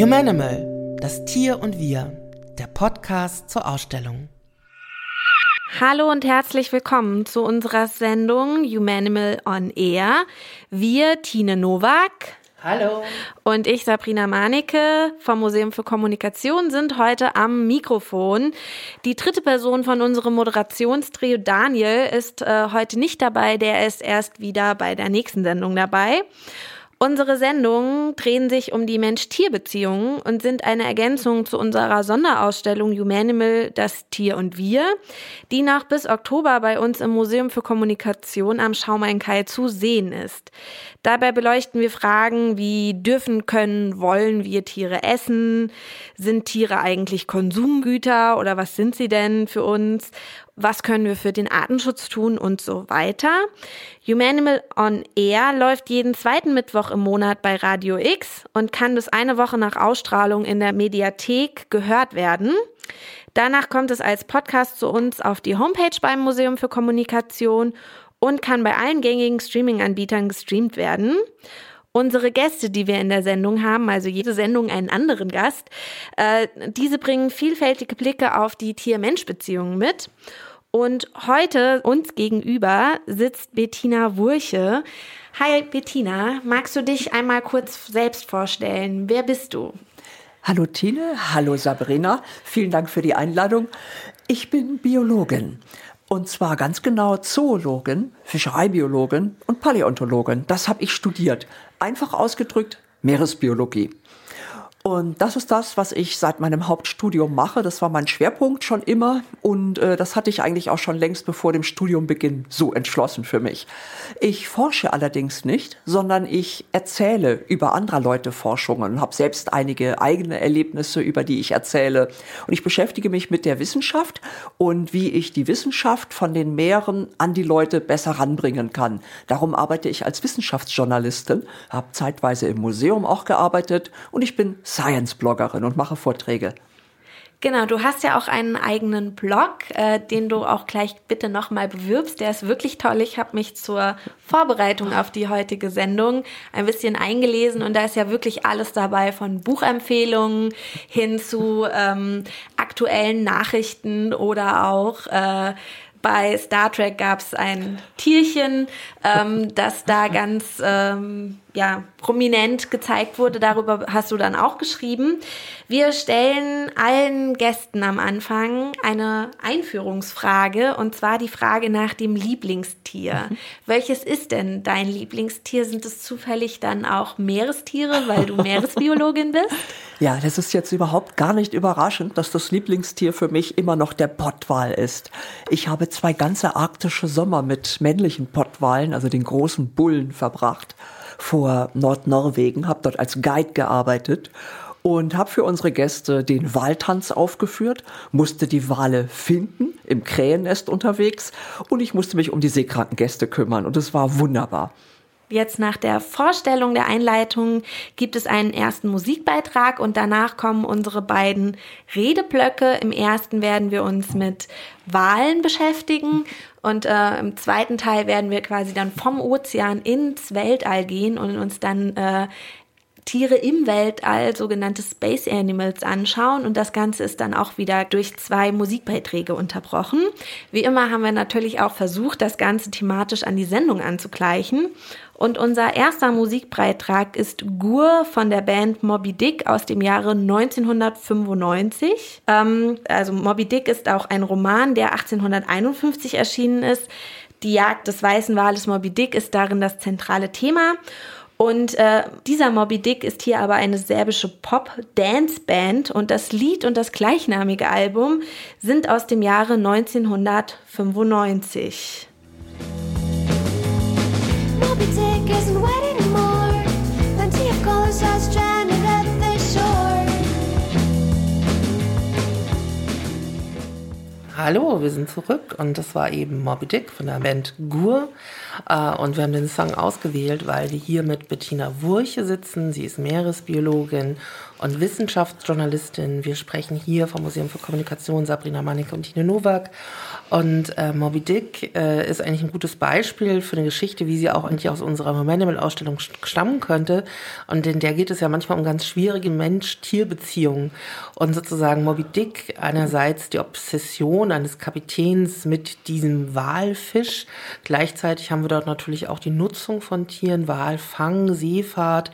Humanimal, das Tier und wir, der Podcast zur Ausstellung. Hallo und herzlich willkommen zu unserer Sendung Humanimal on Air. Wir, Tine Nowak. Hallo. Und ich, Sabrina Manecke vom Museum für Kommunikation, sind heute am Mikrofon. Die dritte Person von unserem Moderationstrio, Daniel, ist äh, heute nicht dabei. Der ist erst wieder bei der nächsten Sendung dabei. Unsere Sendungen drehen sich um die Mensch-Tier-Beziehungen und sind eine Ergänzung zu unserer Sonderausstellung Humanimal, das Tier und wir, die noch bis Oktober bei uns im Museum für Kommunikation am Schaumain-Kai zu sehen ist. Dabei beleuchten wir Fragen wie dürfen, können, wollen wir Tiere essen? Sind Tiere eigentlich Konsumgüter oder was sind sie denn für uns? Was können wir für den Artenschutz tun und so weiter. Humanimal on Air läuft jeden zweiten Mittwoch im Monat bei Radio X und kann bis eine Woche nach Ausstrahlung in der Mediathek gehört werden. Danach kommt es als Podcast zu uns auf die Homepage beim Museum für Kommunikation und kann bei allen gängigen Streaming-Anbietern gestreamt werden. Unsere Gäste, die wir in der Sendung haben, also jede Sendung einen anderen Gast, äh, diese bringen vielfältige Blicke auf die Tier-Mensch-Beziehungen mit. Und heute uns gegenüber sitzt Bettina Wurche. Hi Bettina, magst du dich einmal kurz selbst vorstellen? Wer bist du? Hallo Tine, hallo Sabrina, vielen Dank für die Einladung. Ich bin Biologin und zwar ganz genau Zoologin, Fischereibiologin und Paläontologin. Das habe ich studiert. Einfach ausgedrückt Meeresbiologie. Und das ist das, was ich seit meinem Hauptstudium mache. Das war mein Schwerpunkt schon immer und äh, das hatte ich eigentlich auch schon längst bevor dem Studiumbeginn so entschlossen für mich. Ich forsche allerdings nicht, sondern ich erzähle über anderer Leute Forschungen und habe selbst einige eigene Erlebnisse, über die ich erzähle. Und ich beschäftige mich mit der Wissenschaft und wie ich die Wissenschaft von den Meeren an die Leute besser ranbringen kann. Darum arbeite ich als Wissenschaftsjournalistin, habe zeitweise im Museum auch gearbeitet und ich bin Science-Bloggerin und mache Vorträge. Genau, du hast ja auch einen eigenen Blog, äh, den du auch gleich bitte nochmal bewirbst. Der ist wirklich toll. Ich habe mich zur Vorbereitung auf die heutige Sendung ein bisschen eingelesen und da ist ja wirklich alles dabei, von Buchempfehlungen hin zu ähm, aktuellen Nachrichten oder auch äh, bei Star Trek gab es ein Tierchen, ähm, das da ganz ähm, ja, prominent gezeigt wurde. Darüber hast du dann auch geschrieben. Wir stellen allen Gästen am Anfang eine Einführungsfrage und zwar die Frage nach dem Lieblingstier. Mhm. Welches ist denn dein Lieblingstier? Sind es zufällig dann auch Meerestiere, weil du Meeresbiologin bist? Ja, das ist jetzt überhaupt gar nicht überraschend, dass das Lieblingstier für mich immer noch der Pottwal ist. Ich habe zwei ganze arktische Sommer mit männlichen Pottwalen, also den großen Bullen, verbracht vor Nordnorwegen, habe dort als Guide gearbeitet und habe für unsere Gäste den Waltanz aufgeführt, musste die Wale finden, im Krähennest unterwegs und ich musste mich um die seekranken Gäste kümmern und es war wunderbar. Jetzt nach der Vorstellung der Einleitung gibt es einen ersten Musikbeitrag und danach kommen unsere beiden Redeblöcke. Im ersten werden wir uns mit Wahlen beschäftigen und äh, im zweiten Teil werden wir quasi dann vom Ozean ins Weltall gehen und uns dann äh, Tiere im Weltall, sogenannte Space Animals, anschauen. Und das Ganze ist dann auch wieder durch zwei Musikbeiträge unterbrochen. Wie immer haben wir natürlich auch versucht, das Ganze thematisch an die Sendung anzugleichen. Und unser erster Musikbeitrag ist Gur von der Band Moby Dick aus dem Jahre 1995. Ähm, also Moby Dick ist auch ein Roman, der 1851 erschienen ist. Die Jagd des weißen Wales Moby Dick ist darin das zentrale Thema. Und äh, dieser Moby Dick ist hier aber eine serbische Pop-Dance-Band und das Lied und das gleichnamige Album sind aus dem Jahre 1995. Hallo, wir sind zurück und das war eben Moby Dick von der Band Gur. Äh, und wir haben den Song ausgewählt, weil wir hier mit Bettina Wurche sitzen. Sie ist Meeresbiologin und Wissenschaftsjournalistin. Wir sprechen hier vom Museum für Kommunikation Sabrina Manicke und Tine Nowak. Und äh, Moby Dick äh, ist eigentlich ein gutes Beispiel für eine Geschichte, wie sie auch eigentlich aus unserer Momental-Ausstellung stammen könnte. Und in der geht es ja manchmal um ganz schwierige Mensch-Tier-Beziehungen. Und sozusagen Moby Dick einerseits die Obsession eines Kapitäns mit diesem Walfisch. Gleichzeitig haben wir dort natürlich auch die Nutzung von Tieren, Walfang, Seefahrt.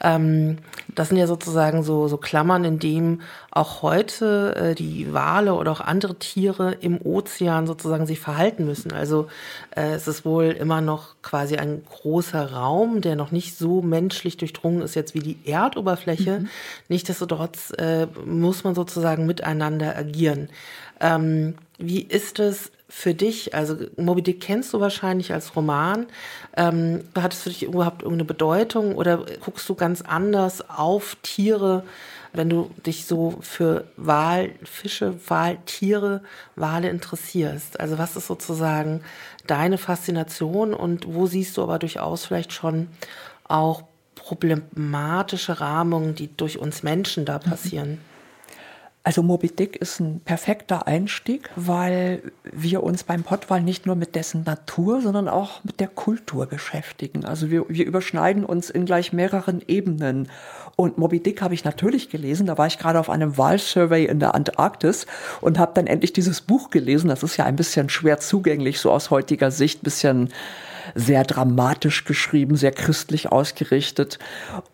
Ähm, das sind ja sozusagen so, so Klammern, in dem auch heute äh, die Wale oder auch andere Tiere im Ozean sozusagen sich verhalten müssen. Also äh, es ist wohl immer noch quasi ein großer Raum, der noch nicht so menschlich durchdrungen ist jetzt wie die Erdoberfläche. Mhm. Nichtsdestotrotz äh, muss man sozusagen miteinander agieren. Ähm, wie ist es für dich? Also Moby Dick kennst du wahrscheinlich als Roman. Ähm, hat es für dich überhaupt irgendeine Bedeutung oder guckst du ganz anders auf Tiere? wenn du dich so für Walfische, Waltiere, Wale interessierst? Also was ist sozusagen deine Faszination und wo siehst du aber durchaus vielleicht schon auch problematische Rahmungen, die durch uns Menschen da passieren? Also Moby Dick ist ein perfekter Einstieg, weil wir uns beim Pottwal nicht nur mit dessen Natur, sondern auch mit der Kultur beschäftigen. Also wir, wir überschneiden uns in gleich mehreren Ebenen. Und Moby Dick habe ich natürlich gelesen. Da war ich gerade auf einem Wahlsurvey in der Antarktis und habe dann endlich dieses Buch gelesen. Das ist ja ein bisschen schwer zugänglich, so aus heutiger Sicht, bisschen sehr dramatisch geschrieben, sehr christlich ausgerichtet.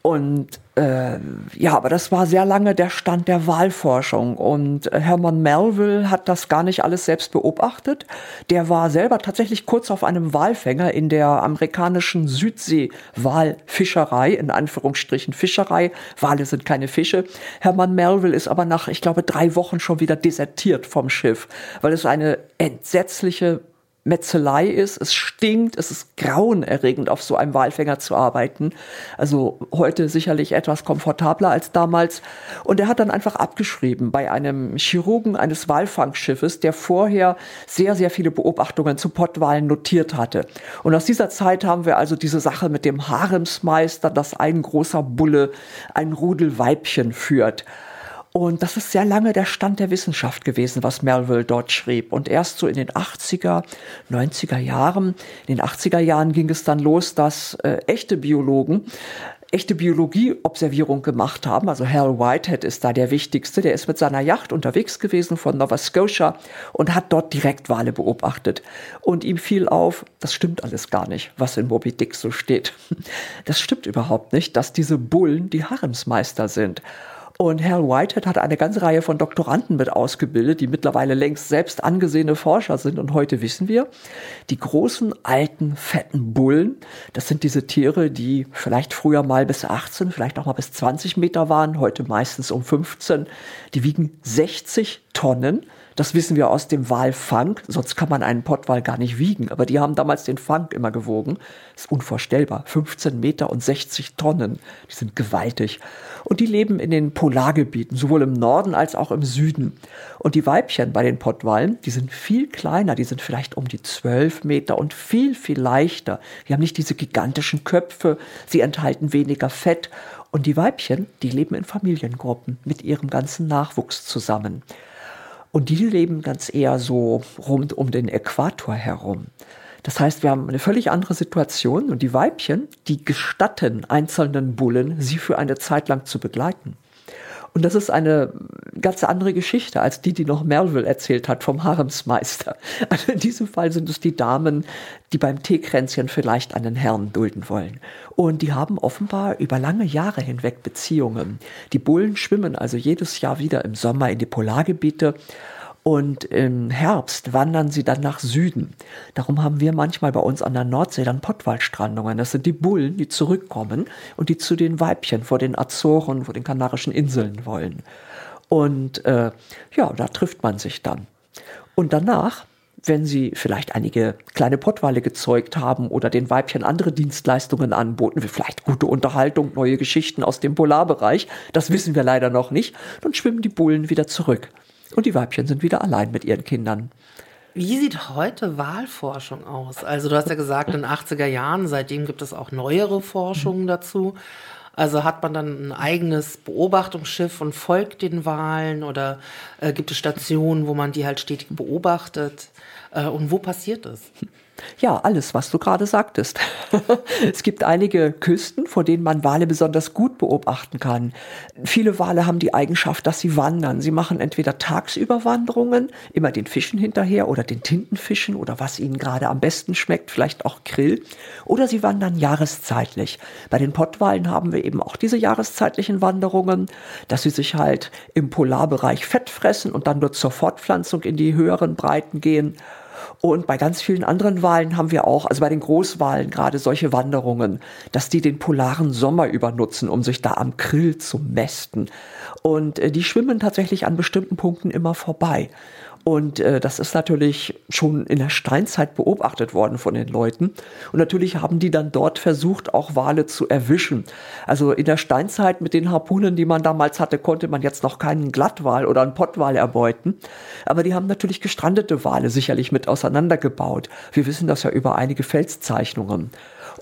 Und äh, ja, aber das war sehr lange der Stand der Wahlforschung. Und Hermann Melville hat das gar nicht alles selbst beobachtet. Der war selber tatsächlich kurz auf einem Walfänger in der amerikanischen Südsee-Walfischerei, in Anführungsstrichen Fischerei. Wale sind keine Fische. Hermann Melville ist aber nach, ich glaube, drei Wochen schon wieder desertiert vom Schiff, weil es eine entsetzliche Metzelei ist, es stinkt, es ist grauenerregend, auf so einem Walfänger zu arbeiten. Also heute sicherlich etwas komfortabler als damals. Und er hat dann einfach abgeschrieben bei einem Chirurgen eines Walfangschiffes, der vorher sehr, sehr viele Beobachtungen zu Pottwalen notiert hatte. Und aus dieser Zeit haben wir also diese Sache mit dem Haremsmeister, dass ein großer Bulle ein Rudel Weibchen führt. Und das ist sehr lange der Stand der Wissenschaft gewesen, was Melville dort schrieb. Und erst so in den 80er, 90er Jahren, in den 80er Jahren ging es dann los, dass äh, echte Biologen echte Biologieobservierung gemacht haben. Also Hal Whitehead ist da der wichtigste. Der ist mit seiner Yacht unterwegs gewesen von Nova Scotia und hat dort direkt Wale beobachtet. Und ihm fiel auf, das stimmt alles gar nicht, was in Moby Dick so steht. Das stimmt überhaupt nicht, dass diese Bullen die Haremsmeister sind. Und Hal Whitehead hat eine ganze Reihe von Doktoranden mit ausgebildet, die mittlerweile längst selbst angesehene Forscher sind. Und heute wissen wir, die großen, alten, fetten Bullen, das sind diese Tiere, die vielleicht früher mal bis 18, vielleicht auch mal bis 20 Meter waren, heute meistens um 15. Die wiegen 60 Tonnen. Das wissen wir aus dem Walfang, sonst kann man einen Pottwal gar nicht wiegen. Aber die haben damals den Fang immer gewogen. Das ist unvorstellbar. 15 Meter und 60 Tonnen. Die sind gewaltig. Und die leben in den Polargebieten, sowohl im Norden als auch im Süden. Und die Weibchen bei den Pottwalen, die sind viel kleiner. Die sind vielleicht um die 12 Meter und viel, viel leichter. Die haben nicht diese gigantischen Köpfe. Sie enthalten weniger Fett. Und die Weibchen, die leben in Familiengruppen mit ihrem ganzen Nachwuchs zusammen. Und die leben ganz eher so rund um den Äquator herum. Das heißt, wir haben eine völlig andere Situation und die Weibchen, die gestatten einzelnen Bullen, sie für eine Zeit lang zu begleiten. Und das ist eine ganz andere Geschichte als die, die noch Melville erzählt hat vom Haremsmeister. Also in diesem Fall sind es die Damen, die beim Teekränzchen vielleicht einen Herrn dulden wollen. Und die haben offenbar über lange Jahre hinweg Beziehungen. Die Bullen schwimmen also jedes Jahr wieder im Sommer in die Polargebiete und im Herbst wandern sie dann nach Süden. Darum haben wir manchmal bei uns an der Nordsee dann Pottwaldstrandungen. Das sind die Bullen, die zurückkommen und die zu den Weibchen vor den Azoren, vor den Kanarischen Inseln wollen. Und äh, ja, da trifft man sich dann. Und danach wenn sie vielleicht einige kleine Pottwale gezeugt haben oder den Weibchen andere Dienstleistungen anboten, wie vielleicht gute Unterhaltung, neue Geschichten aus dem Polarbereich, das wissen wir leider noch nicht, dann schwimmen die Bullen wieder zurück. Und die Weibchen sind wieder allein mit ihren Kindern. Wie sieht heute Wahlforschung aus? Also du hast ja gesagt, in den 80er Jahren, seitdem gibt es auch neuere Forschungen dazu. Also hat man dann ein eigenes Beobachtungsschiff und folgt den Wahlen oder äh, gibt es Stationen, wo man die halt stetig beobachtet? Äh, und wo passiert das? Ja, alles, was du gerade sagtest. es gibt einige Küsten, vor denen man Wale besonders gut beobachten kann. Viele Wale haben die Eigenschaft, dass sie wandern. Sie machen entweder tagsüber Wanderungen, immer den Fischen hinterher oder den Tintenfischen oder was ihnen gerade am besten schmeckt, vielleicht auch Grill, oder sie wandern jahreszeitlich. Bei den Pottwalen haben wir eben auch diese jahreszeitlichen Wanderungen, dass sie sich halt im Polarbereich Fett fressen und dann nur zur Fortpflanzung in die höheren Breiten gehen. Und bei ganz vielen anderen Wahlen haben wir auch, also bei den Großwahlen gerade solche Wanderungen, dass die den polaren Sommer übernutzen, um sich da am Krill zu mästen. Und äh, die schwimmen tatsächlich an bestimmten Punkten immer vorbei. Und äh, das ist natürlich schon in der Steinzeit beobachtet worden von den Leuten. Und natürlich haben die dann dort versucht, auch Wale zu erwischen. Also in der Steinzeit mit den Harpunen, die man damals hatte, konnte man jetzt noch keinen Glattwal oder einen Pottwal erbeuten. Aber die haben natürlich gestrandete Wale sicherlich mit auseinandergebaut. Wir wissen das ja über einige Felszeichnungen.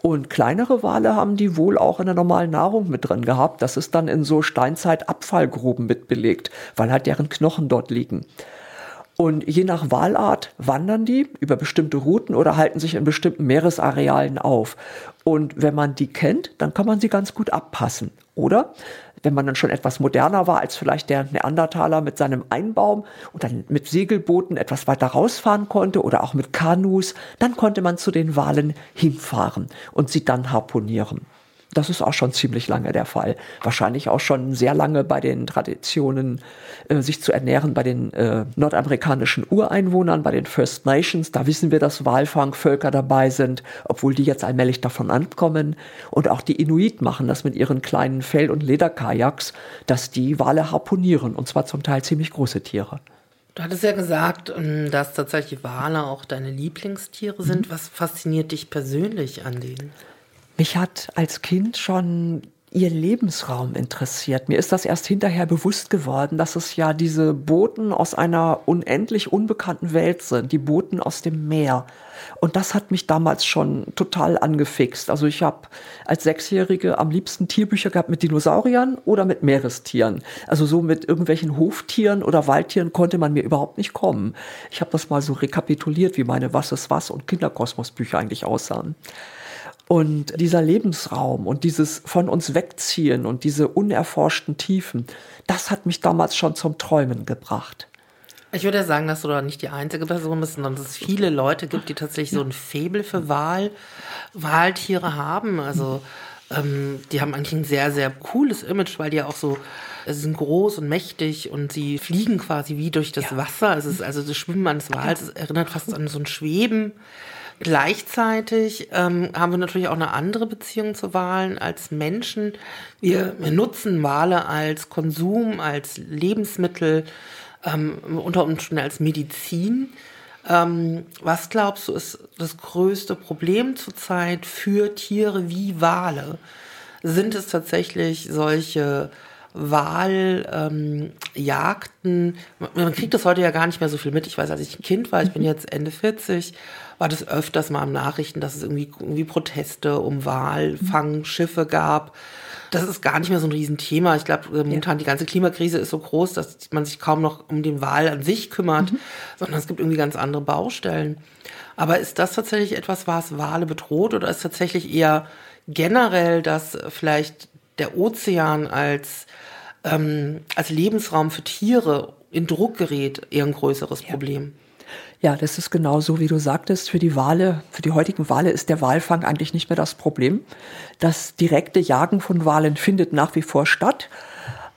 Und kleinere Wale haben die wohl auch in der normalen Nahrung mit drin gehabt. Das ist dann in so Steinzeit-Abfallgruben mitbelegt, weil halt deren Knochen dort liegen. Und je nach Wahlart wandern die über bestimmte Routen oder halten sich in bestimmten Meeresarealen auf. Und wenn man die kennt, dann kann man sie ganz gut abpassen. Oder wenn man dann schon etwas moderner war als vielleicht der Neandertaler mit seinem Einbaum und dann mit Segelbooten etwas weiter rausfahren konnte oder auch mit Kanus, dann konnte man zu den Walen hinfahren und sie dann harponieren. Das ist auch schon ziemlich lange der Fall. Wahrscheinlich auch schon sehr lange bei den Traditionen, äh, sich zu ernähren bei den äh, nordamerikanischen Ureinwohnern, bei den First Nations. Da wissen wir, dass Walfangvölker dabei sind, obwohl die jetzt allmählich davon ankommen. Und auch die Inuit machen das mit ihren kleinen Fell- und Lederkajaks, dass die Wale harponieren, und zwar zum Teil ziemlich große Tiere. Du hattest ja gesagt, ähm, dass tatsächlich Wale auch deine Lieblingstiere sind. Was fasziniert dich persönlich an denen? Mich hat als Kind schon ihr Lebensraum interessiert. Mir ist das erst hinterher bewusst geworden, dass es ja diese Boten aus einer unendlich unbekannten Welt sind, die Boten aus dem Meer. Und das hat mich damals schon total angefixt. Also ich habe als Sechsjährige am liebsten Tierbücher gehabt mit Dinosauriern oder mit Meerestieren. Also so mit irgendwelchen Hoftieren oder Waldtieren konnte man mir überhaupt nicht kommen. Ich habe das mal so rekapituliert, wie meine Was ist was und Kinderkosmosbücher eigentlich aussahen. Und dieser Lebensraum und dieses von uns wegziehen und diese unerforschten Tiefen, das hat mich damals schon zum Träumen gebracht. Ich würde sagen, dass du da nicht die einzige Person bist, sondern dass es viele Leute gibt, die tatsächlich so ein Faible für Wahl, Wahltiere haben. Also ähm, die haben eigentlich ein sehr, sehr cooles Image, weil die ja auch so, sie sind groß und mächtig und sie fliegen quasi wie durch das ja. Wasser. Es ist also das Schwimmen eines Wals, es erinnert fast an so ein Schweben. Gleichzeitig ähm, haben wir natürlich auch eine andere Beziehung zu Wahlen als Menschen. Wir, wir nutzen Wale als Konsum, als Lebensmittel, ähm, unter Umständen als Medizin. Ähm, was glaubst du, ist das größte Problem zurzeit für Tiere wie Wale? Sind es tatsächlich solche Wahljagden? Ähm, man kriegt das heute ja gar nicht mehr so viel mit. Ich weiß, als ich ein Kind war, ich bin jetzt Ende 40, war das öfters mal im Nachrichten, dass es irgendwie, irgendwie Proteste um Walfangschiffe gab. Das ist gar nicht mehr so ein Riesenthema. Ich glaube, äh, momentan ja. die ganze Klimakrise ist so groß, dass man sich kaum noch um den Wal an sich kümmert, mhm. sondern es gibt irgendwie ganz andere Baustellen. Aber ist das tatsächlich etwas, was Wale bedroht oder ist tatsächlich eher generell, dass vielleicht der Ozean als, ähm, als Lebensraum für Tiere in Druck gerät, eher ein größeres ja. Problem? Ja, das ist genau so, wie du sagtest. Für die Wale, für die heutigen Wale ist der Walfang eigentlich nicht mehr das Problem. Das direkte Jagen von Walen findet nach wie vor statt.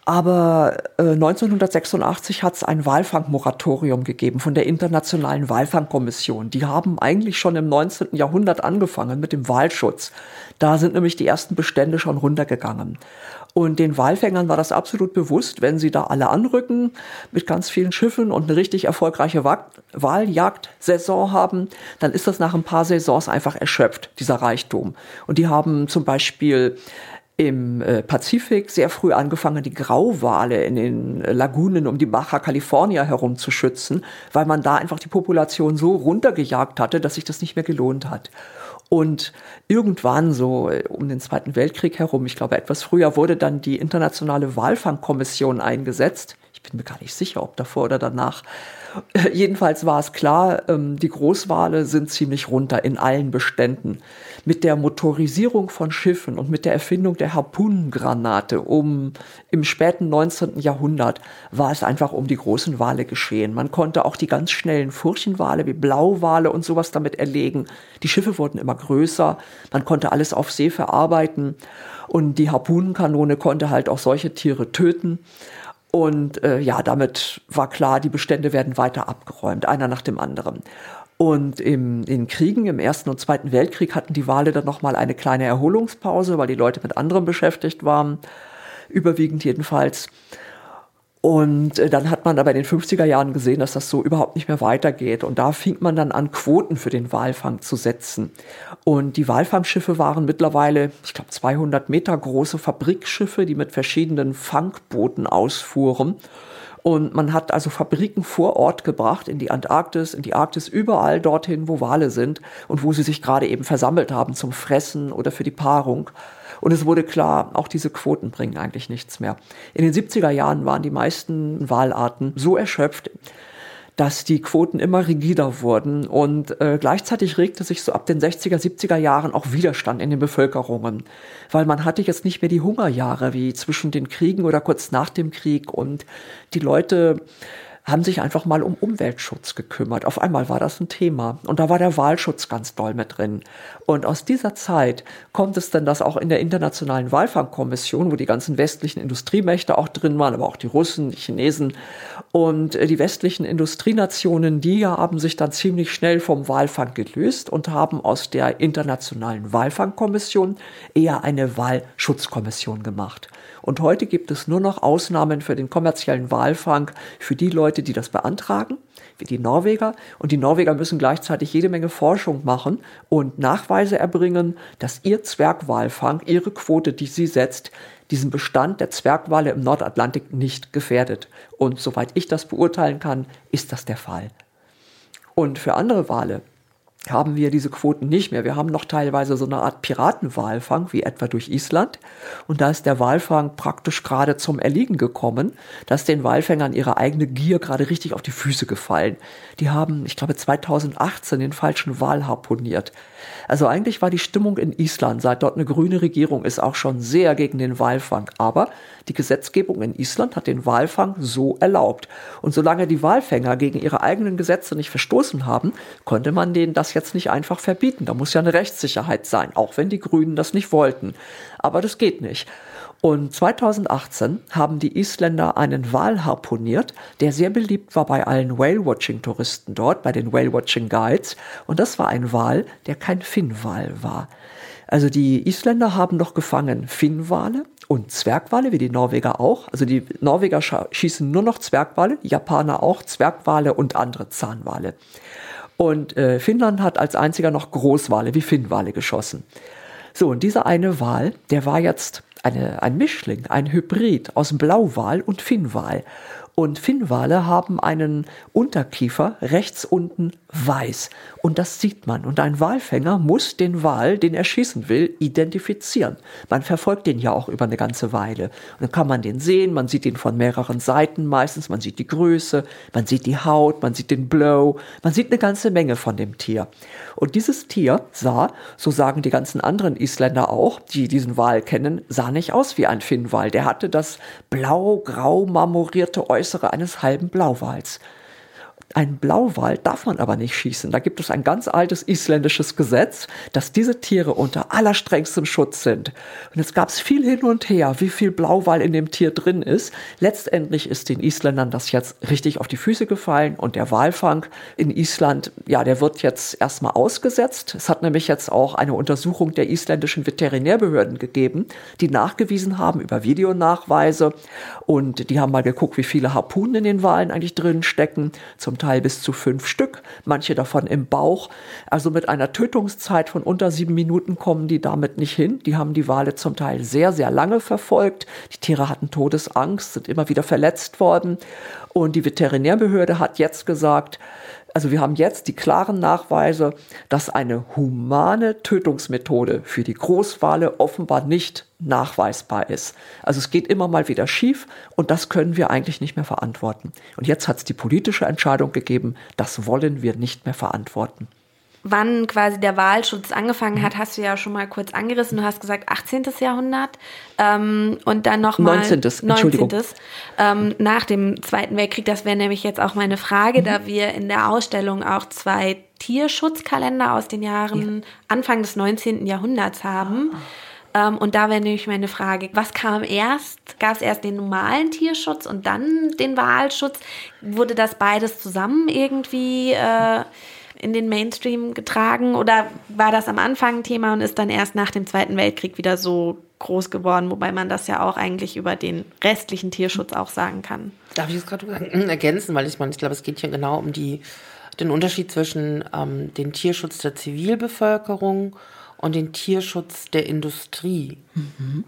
Aber äh, 1986 hat es ein Walfangmoratorium gegeben von der Internationalen Walfangkommission. Die haben eigentlich schon im 19. Jahrhundert angefangen mit dem Walschutz. Da sind nämlich die ersten Bestände schon runtergegangen. Und den Walfängern war das absolut bewusst, wenn sie da alle anrücken mit ganz vielen Schiffen und eine richtig erfolgreiche Waljagdsaison haben, dann ist das nach ein paar Saisons einfach erschöpft, dieser Reichtum. Und die haben zum Beispiel im äh, Pazifik sehr früh angefangen, die Grauwale in den Lagunen um die Baja California herum zu schützen, weil man da einfach die Population so runtergejagt hatte, dass sich das nicht mehr gelohnt hat. Und irgendwann so äh, um den Zweiten Weltkrieg herum, ich glaube etwas früher, wurde dann die internationale Walfangkommission eingesetzt. Ich bin mir gar nicht sicher, ob davor oder danach. Jedenfalls war es klar, ähm, die Großwale sind ziemlich runter in allen Beständen. Mit der Motorisierung von Schiffen und mit der Erfindung der Harpunengranate um im späten 19. Jahrhundert war es einfach um die großen Wale geschehen. Man konnte auch die ganz schnellen Furchenwale wie Blauwale und sowas damit erlegen. Die Schiffe wurden immer größer, man konnte alles auf See verarbeiten und die Harpunenkanone konnte halt auch solche Tiere töten. Und äh, ja, damit war klar, die Bestände werden weiter abgeräumt, einer nach dem anderen. Und im, in Kriegen, im Ersten und Zweiten Weltkrieg, hatten die Wale dann nochmal eine kleine Erholungspause, weil die Leute mit anderem beschäftigt waren, überwiegend jedenfalls. Und äh, dann hat man aber in den 50er Jahren gesehen, dass das so überhaupt nicht mehr weitergeht. Und da fing man dann an, Quoten für den Walfang zu setzen. Und die Walfangschiffe waren mittlerweile, ich glaube, 200 Meter große Fabrikschiffe, die mit verschiedenen Fangbooten ausfuhren. Und man hat also Fabriken vor Ort gebracht, in die Antarktis, in die Arktis, überall dorthin, wo Wale sind und wo sie sich gerade eben versammelt haben zum Fressen oder für die Paarung. Und es wurde klar, auch diese Quoten bringen eigentlich nichts mehr. In den 70er Jahren waren die meisten Wahlarten so erschöpft, dass die Quoten immer rigider wurden und äh, gleichzeitig regte sich so ab den 60er, 70er Jahren auch Widerstand in den Bevölkerungen, weil man hatte jetzt nicht mehr die Hungerjahre wie zwischen den Kriegen oder kurz nach dem Krieg und die Leute haben sich einfach mal um Umweltschutz gekümmert. Auf einmal war das ein Thema. Und da war der Wahlschutz ganz doll mit drin. Und aus dieser Zeit kommt es dann, dass auch in der Internationalen Walfangkommission, wo die ganzen westlichen Industriemächte auch drin waren, aber auch die Russen, die Chinesen und äh, die westlichen Industrienationen, die haben sich dann ziemlich schnell vom Walfang gelöst und haben aus der Internationalen Walfangkommission eher eine Wahlschutzkommission gemacht. Und heute gibt es nur noch Ausnahmen für den kommerziellen Walfang für die Leute, die das beantragen, wie die Norweger. Und die Norweger müssen gleichzeitig jede Menge Forschung machen und Nachweise erbringen, dass ihr Zwergwalfang, ihre Quote, die sie setzt, diesen Bestand der Zwergwale im Nordatlantik nicht gefährdet. Und soweit ich das beurteilen kann, ist das der Fall. Und für andere Wale, haben wir diese Quoten nicht mehr. Wir haben noch teilweise so eine Art Piratenwalfang, wie etwa durch Island. Und da ist der Walfang praktisch gerade zum Erliegen gekommen. Da ist den Walfängern ihre eigene Gier gerade richtig auf die Füße gefallen. Die haben, ich glaube, 2018 den falschen Wal harponiert. Also eigentlich war die Stimmung in Island, seit dort eine grüne Regierung ist, auch schon sehr gegen den Walfang. Aber die Gesetzgebung in Island hat den Walfang so erlaubt. Und solange die Walfänger gegen ihre eigenen Gesetze nicht verstoßen haben, konnte man denen das jetzt nicht einfach verbieten. Da muss ja eine Rechtssicherheit sein, auch wenn die Grünen das nicht wollten. Aber das geht nicht. Und 2018 haben die Isländer einen Wal harponiert, der sehr beliebt war bei allen Whale-Watching-Touristen dort, bei den Whale-Watching-Guides. Und das war ein Wal, der kein Finnwal war. Also die Isländer haben noch gefangen Finnwale und Zwergwale, wie die Norweger auch. Also die Norweger schießen nur noch Zwergwale, Japaner auch Zwergwale und andere Zahnwale. Und äh, Finnland hat als einziger noch Großwale wie Finnwale geschossen. So, und dieser eine Wal, der war jetzt eine, ein Mischling, ein Hybrid aus Blauwal und Finnwal. Und Finnwale haben einen Unterkiefer rechts unten weiß. Und das sieht man. Und ein Walfänger muss den Wal, den er schießen will, identifizieren. Man verfolgt den ja auch über eine ganze Weile. Und dann kann man den sehen, man sieht ihn von mehreren Seiten meistens, man sieht die Größe, man sieht die Haut, man sieht den Blow, man sieht eine ganze Menge von dem Tier. Und dieses Tier sah, so sagen die ganzen anderen Isländer auch, die diesen Wal kennen, sah nicht aus wie ein Finnwal. Der hatte das blau-grau marmorierte Äußere eines halben Blauwals. Ein Blauwal darf man aber nicht schießen. Da gibt es ein ganz altes isländisches Gesetz, dass diese Tiere unter allerstrengstem Schutz sind. Und jetzt gab es viel hin und her, wie viel Blauwal in dem Tier drin ist. Letztendlich ist den Isländern das jetzt richtig auf die Füße gefallen und der Walfang in Island, ja, der wird jetzt erstmal ausgesetzt. Es hat nämlich jetzt auch eine Untersuchung der isländischen Veterinärbehörden gegeben, die nachgewiesen haben über Videonachweise und die haben mal geguckt, wie viele Harpunen in den Walen eigentlich drin stecken. Zum bis zu fünf Stück, manche davon im Bauch. Also mit einer Tötungszeit von unter sieben Minuten kommen die damit nicht hin. Die haben die Wale zum Teil sehr, sehr lange verfolgt. Die Tiere hatten Todesangst, sind immer wieder verletzt worden. Und die Veterinärbehörde hat jetzt gesagt, also wir haben jetzt die klaren Nachweise, dass eine humane Tötungsmethode für die Großwale offenbar nicht nachweisbar ist. Also es geht immer mal wieder schief und das können wir eigentlich nicht mehr verantworten. Und jetzt hat es die politische Entscheidung gegeben, das wollen wir nicht mehr verantworten wann quasi der Wahlschutz angefangen hat, hast du ja schon mal kurz angerissen. Du hast gesagt 18. Jahrhundert ähm, und dann noch mal 19. 19. Ähm, nach dem Zweiten Weltkrieg. Das wäre nämlich jetzt auch meine Frage, mhm. da wir in der Ausstellung auch zwei Tierschutzkalender aus den Jahren ja. Anfang des 19. Jahrhunderts haben. Ah. Und da wäre nämlich meine Frage, was kam erst? Gab es erst den normalen Tierschutz und dann den Wahlschutz? Wurde das beides zusammen irgendwie äh, in den Mainstream getragen oder war das am Anfang ein Thema und ist dann erst nach dem Zweiten Weltkrieg wieder so groß geworden, wobei man das ja auch eigentlich über den restlichen Tierschutz auch sagen kann. Darf ich das gerade ergänzen, weil ich meine, ich glaube, es geht hier genau um die, den Unterschied zwischen ähm, dem Tierschutz der Zivilbevölkerung und dem Tierschutz der Industrie. Mhm.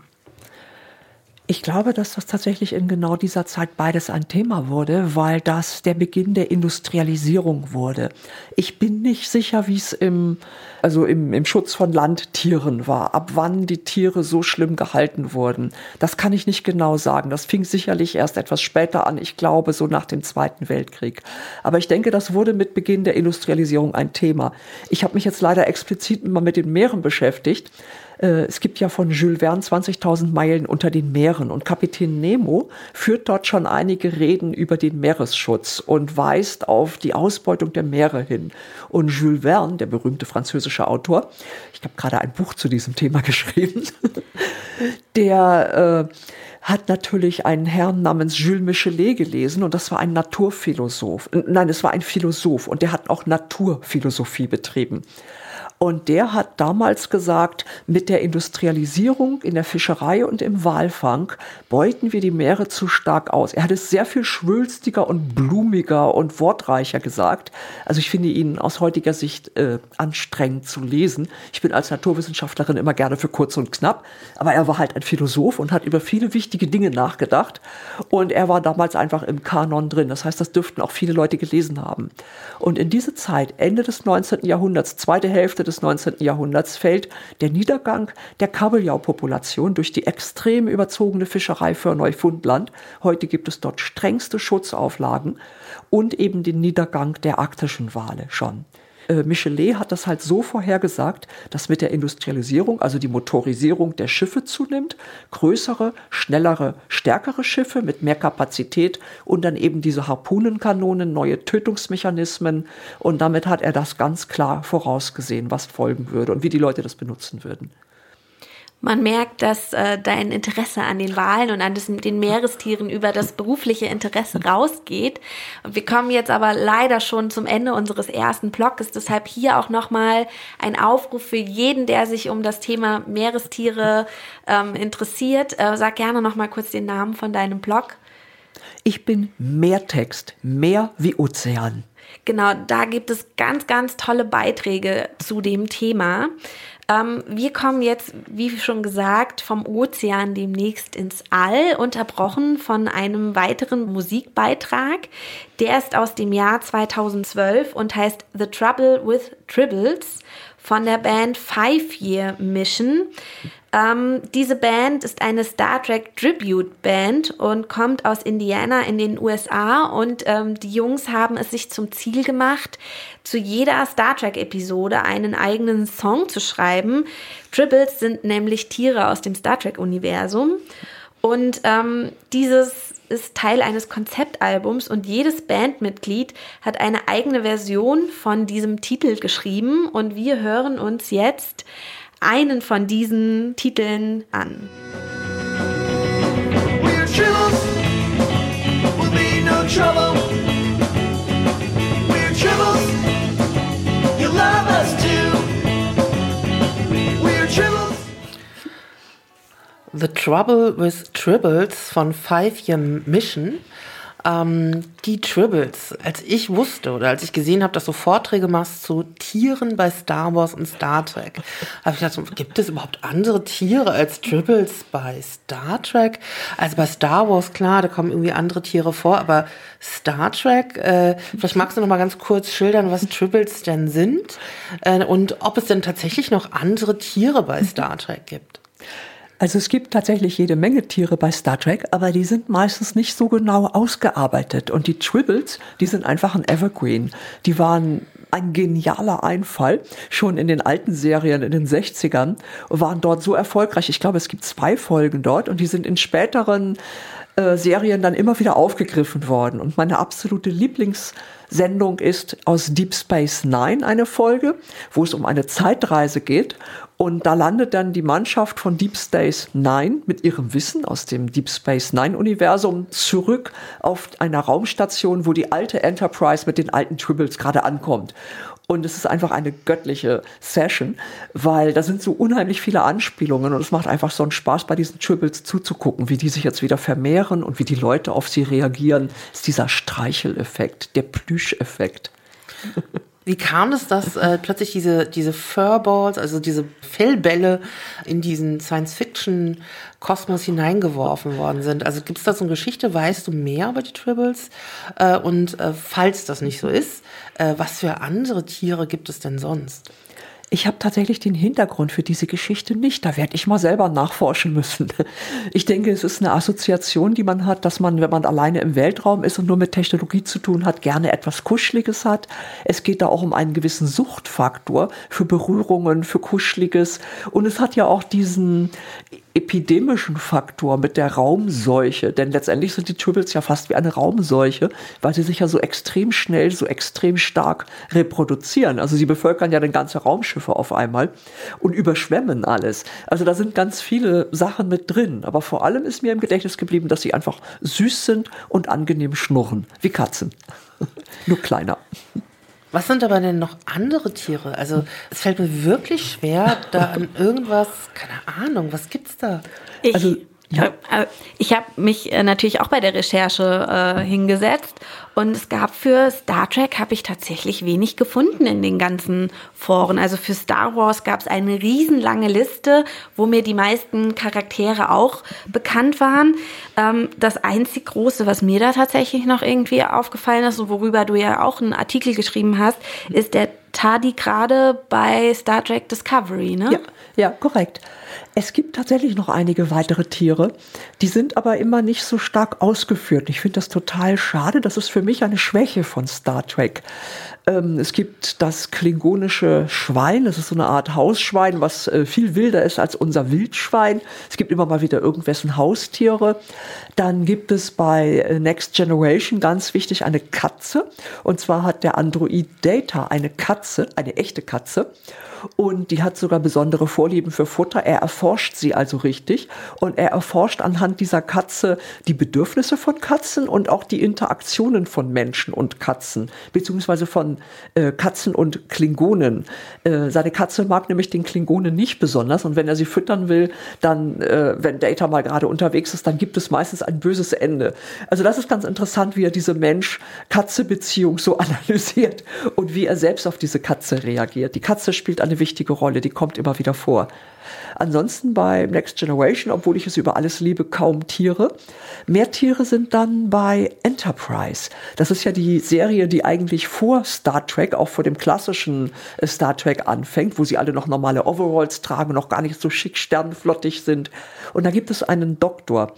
Ich glaube, dass das tatsächlich in genau dieser Zeit beides ein Thema wurde, weil das der Beginn der Industrialisierung wurde. Ich bin nicht sicher, wie es im, also im, im Schutz von Landtieren war, ab wann die Tiere so schlimm gehalten wurden. Das kann ich nicht genau sagen. Das fing sicherlich erst etwas später an. Ich glaube, so nach dem Zweiten Weltkrieg. Aber ich denke, das wurde mit Beginn der Industrialisierung ein Thema. Ich habe mich jetzt leider explizit mal mit den Meeren beschäftigt. Äh, es gibt ja von Jules Verne 20.000 Meilen unter den Meeren und Kapitän Nemo führt dort schon einige Reden über den Meeresschutz und weist auf die Ausbeutung der Meere hin. Und Jules Verne, der berühmte französische Autor, ich habe gerade ein Buch zu diesem Thema geschrieben, der äh, hat natürlich einen Herrn namens Jules Michelet gelesen und das war ein Naturphilosoph. Nein, es war ein Philosoph und der hat auch Naturphilosophie betrieben. Und der hat damals gesagt, mit der Industrialisierung in der Fischerei und im Walfang beuten wir die Meere zu stark aus. Er hat es sehr viel schwülstiger und blumiger und wortreicher gesagt. Also ich finde ihn aus heutiger Sicht äh, anstrengend zu lesen. Ich bin als Naturwissenschaftlerin immer gerne für kurz und knapp, aber er war halt ein Philosoph und hat über viele wichtige Dinge nachgedacht. Und er war damals einfach im Kanon drin. Das heißt, das dürften auch viele Leute gelesen haben. Und in diese Zeit, Ende des 19. Jahrhunderts, zweite Hälfte des 19. Jahrhunderts fällt der Niedergang der Kabeljau-Population durch die extrem überzogene Fischerei für Neufundland. Heute gibt es dort strengste Schutzauflagen und eben den Niedergang der arktischen Wale schon äh, Michelet hat das halt so vorhergesagt, dass mit der Industrialisierung, also die Motorisierung der Schiffe zunimmt, größere, schnellere, stärkere Schiffe mit mehr Kapazität und dann eben diese Harpunenkanonen, neue Tötungsmechanismen und damit hat er das ganz klar vorausgesehen, was folgen würde und wie die Leute das benutzen würden. Man merkt, dass äh, dein Interesse an den Wahlen und an das, den Meerestieren über das berufliche Interesse rausgeht. Und wir kommen jetzt aber leider schon zum Ende unseres ersten Blogs. Deshalb hier auch nochmal ein Aufruf für jeden, der sich um das Thema Meerestiere ähm, interessiert. Äh, sag gerne nochmal kurz den Namen von deinem Blog. Ich bin Meertext, Meer wie Ozean. Genau, da gibt es ganz, ganz tolle Beiträge zu dem Thema. Ähm, wir kommen jetzt, wie schon gesagt, vom Ozean demnächst ins All, unterbrochen von einem weiteren Musikbeitrag. Der ist aus dem Jahr 2012 und heißt The Trouble with Tribbles von der Band Five Year Mission. Ähm, diese Band ist eine Star Trek Tribute Band und kommt aus Indiana in den USA und ähm, die Jungs haben es sich zum Ziel gemacht, zu jeder Star Trek Episode einen eigenen Song zu schreiben. Tribbles sind nämlich Tiere aus dem Star Trek Universum und ähm, dieses ist Teil eines Konzeptalbums und jedes Bandmitglied hat eine eigene Version von diesem Titel geschrieben und wir hören uns jetzt einen von diesen Titeln an. The Trouble with Tribbles von Five Year Mission Ähm, die Tribbles, als ich wusste oder als ich gesehen habe, dass du Vorträge machst zu Tieren bei Star Wars und Star Trek, habe ich gedacht, gibt es überhaupt andere Tiere als Tribbles bei Star Trek? Also bei Star Wars, klar, da kommen irgendwie andere Tiere vor, aber Star Trek, äh, vielleicht magst du noch mal ganz kurz schildern, was Tribbles denn sind äh, und ob es denn tatsächlich noch andere Tiere bei Star Trek gibt. Also es gibt tatsächlich jede Menge Tiere bei Star Trek, aber die sind meistens nicht so genau ausgearbeitet. Und die Tribbles, die sind einfach ein Evergreen. Die waren ein genialer Einfall, schon in den alten Serien in den 60ern, waren dort so erfolgreich. Ich glaube, es gibt zwei Folgen dort und die sind in späteren äh, Serien dann immer wieder aufgegriffen worden. Und meine absolute Lieblingssendung ist aus Deep Space Nine eine Folge, wo es um eine Zeitreise geht und da landet dann die Mannschaft von Deep Space Nine mit ihrem Wissen aus dem Deep Space Nine Universum zurück auf einer Raumstation, wo die alte Enterprise mit den alten Tribbles gerade ankommt. Und es ist einfach eine göttliche Session, weil da sind so unheimlich viele Anspielungen und es macht einfach so einen Spaß, bei diesen Tribbles zuzugucken, wie die sich jetzt wieder vermehren und wie die Leute auf sie reagieren. Das ist dieser Streicheleffekt, der Plüscheffekt. Wie kam es, dass äh, plötzlich diese, diese Furballs, also diese Fellbälle in diesen Science-Fiction-Kosmos hineingeworfen worden sind? Also gibt es da so eine Geschichte? Weißt du mehr über die Tribbles? Äh, und äh, falls das nicht so ist, äh, was für andere Tiere gibt es denn sonst? Ich habe tatsächlich den Hintergrund für diese Geschichte nicht. Da werde ich mal selber nachforschen müssen. Ich denke, es ist eine Assoziation, die man hat, dass man, wenn man alleine im Weltraum ist und nur mit Technologie zu tun hat, gerne etwas Kuscheliges hat. Es geht da auch um einen gewissen Suchtfaktor für Berührungen, für Kuscheliges. Und es hat ja auch diesen epidemischen Faktor mit der Raumseuche, denn letztendlich sind die Tribbles ja fast wie eine Raumseuche, weil sie sich ja so extrem schnell, so extrem stark reproduzieren. Also sie bevölkern ja den ganzen Raumschiffe auf einmal und überschwemmen alles. Also da sind ganz viele Sachen mit drin, aber vor allem ist mir im Gedächtnis geblieben, dass sie einfach süß sind und angenehm schnurren, wie Katzen. Nur kleiner. Was sind aber denn noch andere Tiere? Also es fällt mir wirklich schwer, da an irgendwas, keine Ahnung, was gibt's da? Ich, also, ja. Äh, äh, ich habe mich äh, natürlich auch bei der Recherche äh, hingesetzt und es gab für Star Trek habe ich tatsächlich wenig gefunden in den ganzen Foren. Also für Star Wars gab es eine riesenlange Liste, wo mir die meisten Charaktere auch bekannt waren. Ähm, das einzig große, was mir da tatsächlich noch irgendwie aufgefallen ist und worüber du ja auch einen Artikel geschrieben hast, ist der Tardigrade bei Star Trek Discovery, ne? Ja, ja korrekt. Es gibt tatsächlich noch einige weitere Tiere, die sind aber immer nicht so stark ausgeführt. Ich finde das total schade. Das ist für mich eine Schwäche von Star Trek. Ähm, es gibt das klingonische Schwein, das ist so eine Art Hausschwein, was äh, viel wilder ist als unser Wildschwein. Es gibt immer mal wieder irgendwessen Haustiere. Dann gibt es bei äh, Next Generation ganz wichtig eine Katze. Und zwar hat der Android Data eine Katze, eine echte Katze und die hat sogar besondere Vorlieben für Futter. Er erforscht sie also richtig und er erforscht anhand dieser Katze die Bedürfnisse von Katzen und auch die Interaktionen von Menschen und Katzen, beziehungsweise von äh, Katzen und Klingonen. Äh, seine Katze mag nämlich den Klingonen nicht besonders und wenn er sie füttern will, dann, äh, wenn Data mal gerade unterwegs ist, dann gibt es meistens ein böses Ende. Also das ist ganz interessant, wie er diese Mensch-Katze-Beziehung so analysiert und wie er selbst auf diese Katze reagiert. Die Katze spielt eine wichtige Rolle, die kommt immer wieder vor. Ansonsten bei Next Generation, obwohl ich es über alles liebe, kaum Tiere. Mehr Tiere sind dann bei Enterprise. Das ist ja die Serie, die eigentlich vor Star Trek, auch vor dem klassischen äh, Star Trek anfängt, wo sie alle noch normale Overalls tragen, noch gar nicht so schick sternflottig sind. Und da gibt es einen Doktor.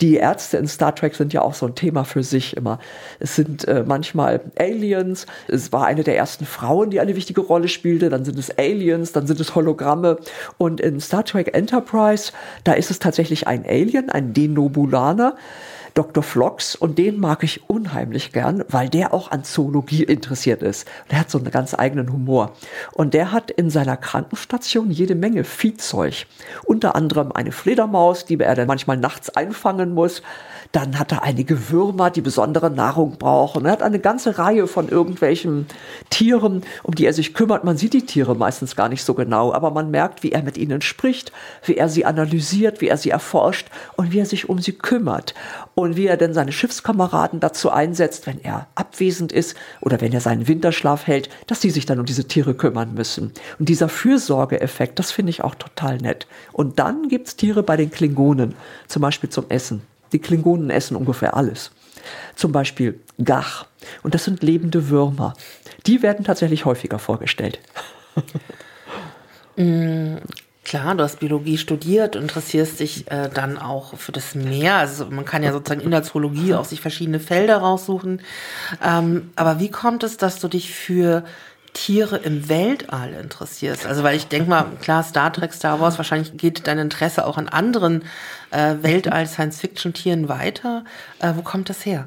Die Ärzte in Star Trek sind ja auch so ein Thema für sich immer. Es sind äh, manchmal Aliens. Es war eine der ersten Frauen, die eine wichtige Rolle spielte. Dann sind es Aliens, dann sind es Hologramme. Und in Star Trek Enterprise, da ist es tatsächlich ein Alien, ein Denobulaner. Dr. Flox und den mag ich unheimlich gern, weil der auch an Zoologie interessiert ist. Der hat so einen ganz eigenen Humor. Und der hat in seiner Krankenstation jede Menge Viehzeug. Unter anderem eine Fledermaus, die er dann manchmal nachts einfangen muss. Dann hat er einige Würmer, die besondere Nahrung brauchen. Er hat eine ganze Reihe von irgendwelchen Tieren, um die er sich kümmert. Man sieht die Tiere meistens gar nicht so genau, aber man merkt, wie er mit ihnen spricht, wie er sie analysiert, wie er sie erforscht und wie er sich um sie kümmert. Und wie er denn seine Schiffskameraden dazu einsetzt, wenn er abwesend ist oder wenn er seinen Winterschlaf hält, dass die sich dann um diese Tiere kümmern müssen. Und dieser Fürsorgeeffekt, das finde ich auch total nett. Und dann gibt's Tiere bei den Klingonen, zum Beispiel zum Essen. Die Klingonen essen ungefähr alles. Zum Beispiel Gach. Und das sind lebende Würmer. Die werden tatsächlich häufiger vorgestellt. Mm, klar, du hast Biologie studiert, interessierst dich äh, dann auch für das Meer. Also man kann ja sozusagen in der Zoologie auch sich verschiedene Felder raussuchen. Ähm, aber wie kommt es, dass du dich für Tiere im Weltall interessierst? Also weil ich denke mal, klar, Star Trek, Star Wars, wahrscheinlich geht dein Interesse auch an anderen äh, Weltall-Science-Fiction-Tieren weiter. Äh, wo kommt das her?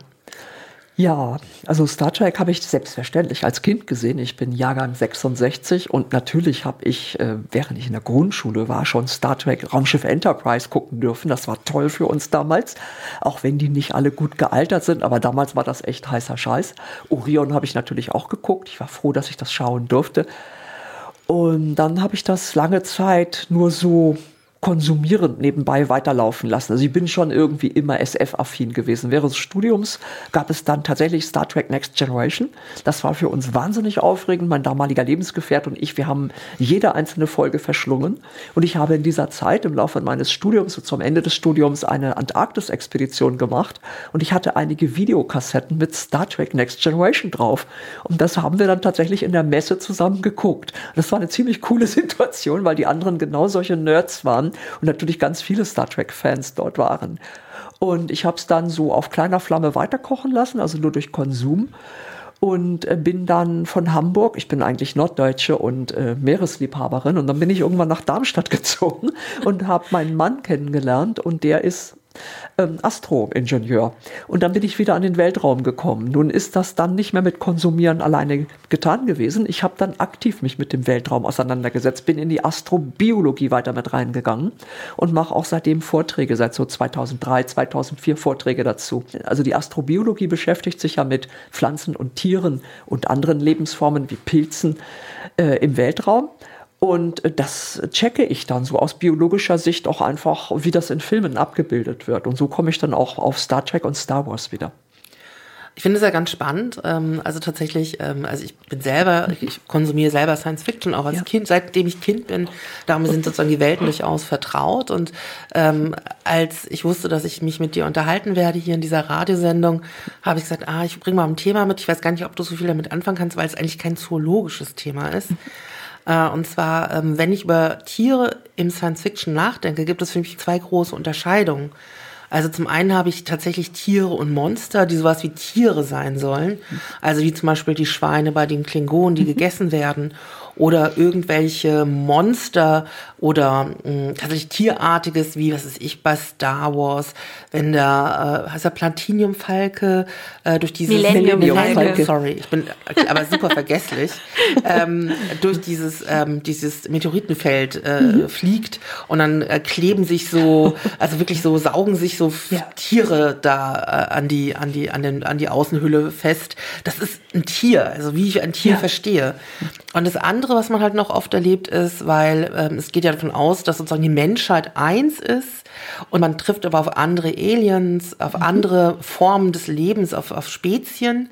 Ja, also Star Trek habe ich selbstverständlich als Kind gesehen. Ich bin Jahrgang 66 und natürlich habe ich, äh, während ich in der Grundschule war, schon Star Trek Raumschiff Enterprise gucken dürfen. Das war toll für uns damals, auch wenn die nicht alle gut gealtert sind, aber damals war das echt heißer Scheiß. Orion habe ich natürlich auch geguckt. Ich war froh, dass ich das schauen durfte. Und dann habe ich das lange Zeit nur so konsumierend nebenbei weiterlaufen lassen. Also ich bin schon irgendwie immer SF-affin gewesen. Während des Studiums gab es dann tatsächlich Star Trek Next Generation. Das war für uns wahnsinnig aufregend. Mein damaliger Lebensgefährt und ich, wir haben jede einzelne Folge verschlungen. Und ich habe in dieser Zeit im Laufe meines Studiums, so zum Ende des Studiums, eine Antarktis-Expedition gemacht. Und ich hatte einige Videokassetten mit Star Trek Next Generation drauf. Und das haben wir dann tatsächlich in der Messe zusammen geguckt. Das war eine ziemlich coole Situation, weil die anderen genau solche Nerds waren und natürlich ganz viele Star Trek-Fans dort waren. Und ich habe es dann so auf kleiner Flamme weiterkochen lassen, also nur durch Konsum. Und äh, bin dann von Hamburg, ich bin eigentlich Norddeutsche und äh, Meeresliebhaberin, und dann bin ich irgendwann nach Darmstadt gezogen und habe meinen Mann kennengelernt und der ist ähm, Astroingenieur. Und dann bin ich wieder an den Weltraum gekommen. Nun ist das dann nicht mehr mit Konsumieren alleine getan gewesen. Ich habe dann aktiv mich mit dem Weltraum auseinandergesetzt, bin in die Astrobiologie weiter mit reingegangen und mache auch seitdem Vorträge, seit so 2003, 2004 Vorträge dazu. Also die Astrobiologie beschäftigt sich ja mit Pflanzen und Tieren und anderen Lebensformen wie Pilzen äh, im Weltraum. Und äh, das checke ich dann so aus biologischer Sicht auch einfach, wie das in Filmen abgebildet wird. Und so komme ich dann auch auf Star Trek und Star Wars wieder. Ich finde es ja ganz spannend. Ähm, also tatsächlich, ähm, also ich bin selber, ich konsumiere selber Science Fiction auch als ja. Kind, seitdem ich Kind bin. Damit sind sozusagen die Welten durchaus vertraut. Und ähm, als ich wusste, dass ich mich mit dir unterhalten werde hier in dieser Radiosendung, habe ich gesagt, ah, ich bringe mal ein Thema mit. Ich weiß gar nicht, ob du so viel damit anfangen kannst, weil es eigentlich kein zoologisches Thema ist. Äh, und zwar, ähm, wenn ich über Tiere im Science Fiction nachdenke, gibt es für mich zwei große Unterscheidungen. Also zum einen habe ich tatsächlich Tiere und Monster, die sowas wie Tiere sein sollen. Also wie zum Beispiel die Schweine bei den Klingonen, die gegessen werden oder irgendwelche Monster oder mh, hm, tatsächlich tierartiges, wie was ist ich bei Star Wars, wenn der äh, heißt der Platiniumfalke äh, durch dieses Millennium, Millennium Falke. sorry, ich bin aber super vergesslich, ähm, durch dieses ähm, dieses Meteoritenfeld äh, mhm. fliegt und dann äh, kleben sich so, also wirklich so saugen sich so ja. Tiere da äh, an die an die an den an die Außenhülle fest. Das ist ein Tier, also wie ich ein Tier ja. verstehe. Und das andere, was man halt noch oft erlebt, ist, weil ähm, es geht ja davon aus, dass sozusagen die Menschheit eins ist und man trifft aber auf andere Aliens, auf mhm. andere Formen des Lebens, auf, auf Spezien.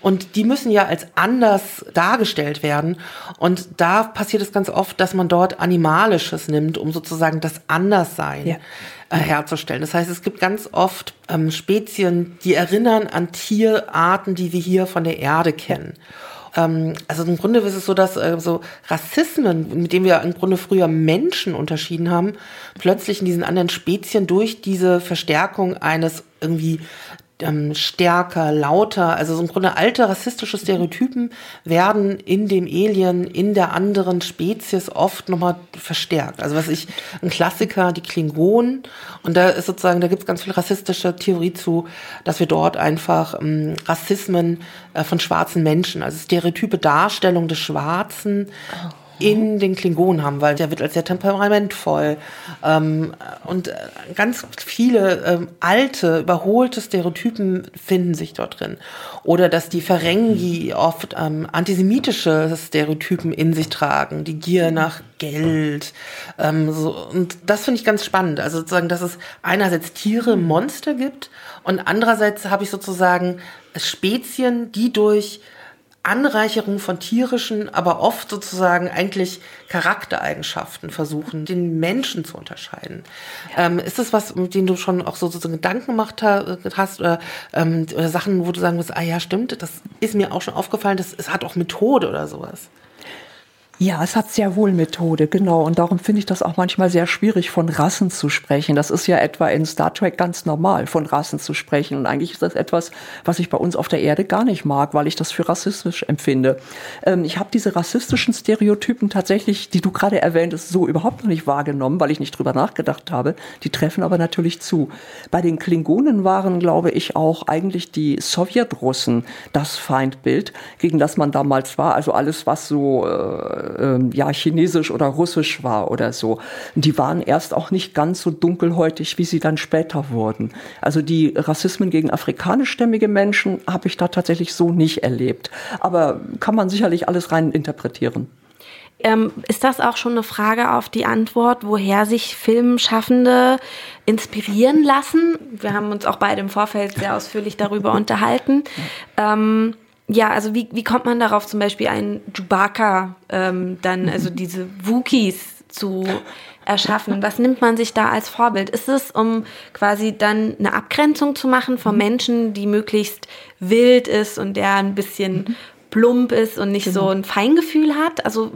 Und die müssen ja als anders dargestellt werden. Und da passiert es ganz oft, dass man dort Animalisches nimmt, um sozusagen das Anderssein ja. äh, herzustellen. Das heißt, es gibt ganz oft ähm, Spezien, die erinnern an Tierarten, die wir hier von der Erde kennen ähm, also im Grunde ist es so, dass äh, so Rassismen, mit denen wir im Grunde früher Menschen unterschieden haben, plötzlich in diesen anderen Spezien durch diese Verstärkung eines irgendwie ähm, stärker, lauter, also so im Grunde alte rassistische Stereotypen werden in dem Alien, in der anderen Spezies oft nochmal verstärkt. Also was ich, ein Klassiker, die Klingonen, und da ist sozusagen, da gibt es ganz viel rassistische Theorie zu, dass wir dort einfach ähm, Rassismen äh, von schwarzen Menschen, also stereotype Darstellung des Schwarzen, in den Klingonen haben, weil der wird als sehr temperamentvoll ähm, und äh, ganz viele ähm, alte, überholte Stereotypen finden sich dort drin. Oder dass die Ferengi oft ähm, antisemitische Stereotypen in sich tragen, die Gier nach Geld. Ähm, so. Und das finde ich ganz spannend. Also sozusagen, dass es einerseits Tiere, Monster gibt und andererseits habe ich sozusagen Spezien, die durch Anreicherung von tierischen, aber oft sozusagen eigentlich Charaktereigenschaften versuchen, den Menschen zu unterscheiden. Ja. Ähm, ist das was, mit dem du schon auch so sozusagen Gedanken gemacht hast oder, ähm, oder Sachen, wo du sagen musst, ah ja, stimmt, das ist mir auch schon aufgefallen, das, es hat auch Methode oder sowas? Ja, es hat sehr wohl Methode, genau. Und darum finde ich das auch manchmal sehr schwierig, von Rassen zu sprechen. Das ist ja etwa in Star Trek ganz normal, von Rassen zu sprechen. Und eigentlich ist das etwas, was ich bei uns auf der Erde gar nicht mag, weil ich das für rassistisch empfinde. Ähm, ich habe diese rassistischen Stereotypen tatsächlich, die du gerade erwähntest, so überhaupt noch nicht wahrgenommen, weil ich nicht drüber nachgedacht habe. Die treffen aber natürlich zu. Bei den Klingonen waren, glaube ich, auch eigentlich die Sowjetrussen das Feindbild, gegen das man damals war. Also alles, was so äh, ähm, ja chinesisch oder russisch war oder so. Die waren erst auch nicht ganz so dunkelhäutig, wie sie dann später wurden. Also die Rassismen gegen afrikanischstämmige Menschen habe ich da tatsächlich so nicht erlebt. Aber kann man sicherlich alles rein interpretieren. Ähm, ist das auch schon eine Frage auf die Antwort, woher sich Filmschaffende inspirieren lassen? Wir haben uns auch beide im Vorfeld sehr ausführlich darüber unterhalten. Ähm, ja, also wie, wie kommt man darauf, zum Beispiel einen Chewbacca, ähm, dann, also diese Wookies zu erschaffen? Was nimmt man sich da als Vorbild? Ist es, um quasi dann eine Abgrenzung zu machen von mhm. Menschen, die möglichst wild ist und der ein bisschen mhm. plump ist und nicht genau. so ein Feingefühl hat? Also